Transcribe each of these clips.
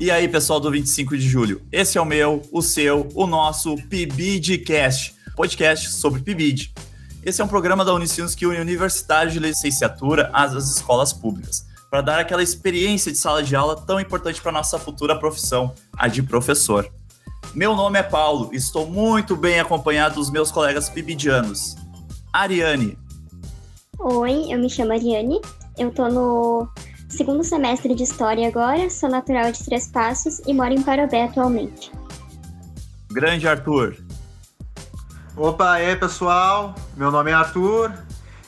E aí, pessoal do 25 de julho? Esse é o meu, o seu, o nosso PIBIDcast, podcast sobre PIBID. Esse é um programa da Unicinos que une universitários de licenciatura às escolas públicas, para dar aquela experiência de sala de aula tão importante para nossa futura profissão, a de professor. Meu nome é Paulo estou muito bem acompanhado dos meus colegas pibidianos. Ariane. Oi, eu me chamo Ariane, eu tô no segundo semestre de História agora, sou natural de Três Passos e moro em Parobé atualmente. Grande Arthur. Opa, e aí pessoal, meu nome é Arthur,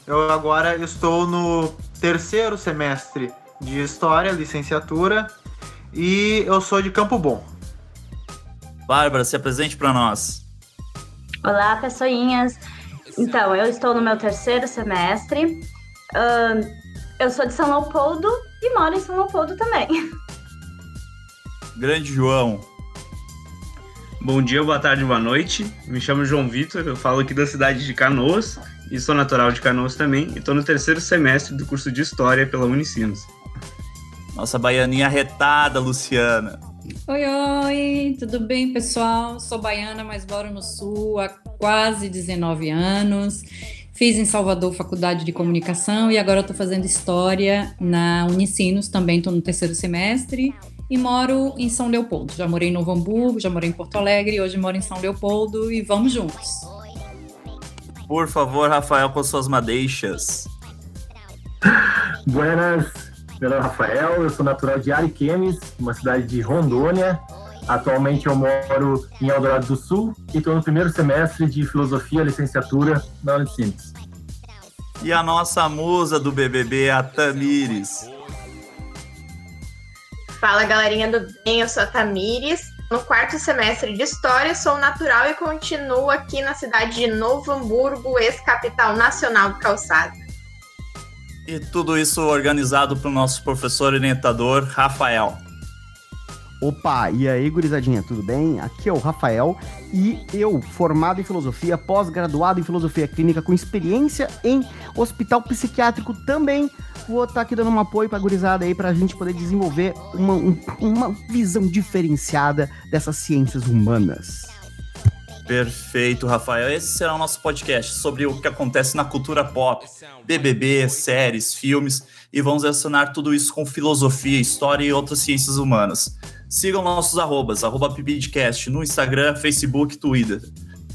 eu agora estou no terceiro semestre de História, licenciatura, e eu sou de Campo Bom. Bárbara, se apresente para nós. Olá, pessoinhas. Então, eu estou no meu terceiro semestre. Uh, eu sou de São Leopoldo e moro em São Leopoldo também. Grande João. Bom dia, boa tarde, boa noite. Me chamo João Vitor, eu falo aqui da cidade de Canoas e sou natural de Canoas também. E estou no terceiro semestre do curso de História pela Unicinos. Nossa baianinha retada, Luciana. Oi, oi, tudo bem, pessoal? Sou baiana, mas moro no Sul há quase 19 anos. Fiz em Salvador faculdade de comunicação e agora estou fazendo história na Unicinos, também estou no terceiro semestre e moro em São Leopoldo. Já morei em Novo Hamburgo, já morei em Porto Alegre, hoje moro em São Leopoldo e vamos juntos. Por favor, Rafael, com suas madeixas. Buenas, meu nome é Rafael, eu sou natural de Ariquemes, uma cidade de Rondônia. Atualmente eu moro em Eldorado do Sul e estou no primeiro semestre de Filosofia, licenciatura na Unicinos. E a nossa musa do BBB, a Tamires. Fala galerinha do bem, eu sou a Tamires. No quarto semestre de História, sou natural e continuo aqui na cidade de Novo Hamburgo, ex-capital nacional do calçado. E tudo isso organizado pelo nosso professor orientador, Rafael. Opa, e aí, gurizadinha, tudo bem? Aqui é o Rafael e eu, formado em filosofia, pós-graduado em filosofia clínica, com experiência em hospital psiquiátrico também, vou estar tá aqui dando um apoio pra gurizada aí pra gente poder desenvolver uma, um, uma visão diferenciada dessas ciências humanas. Perfeito, Rafael. Esse será o nosso podcast sobre o que acontece na cultura pop, BBB, séries, filmes, e vamos relacionar tudo isso com filosofia, história e outras ciências humanas. Sigam nossos arrobas, arroba Pibidcast, no Instagram, Facebook, Twitter.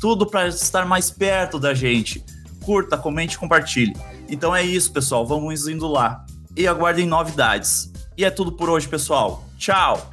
Tudo para estar mais perto da gente. Curta, comente, compartilhe. Então é isso, pessoal. Vamos indo lá. E aguardem novidades. E é tudo por hoje, pessoal. Tchau!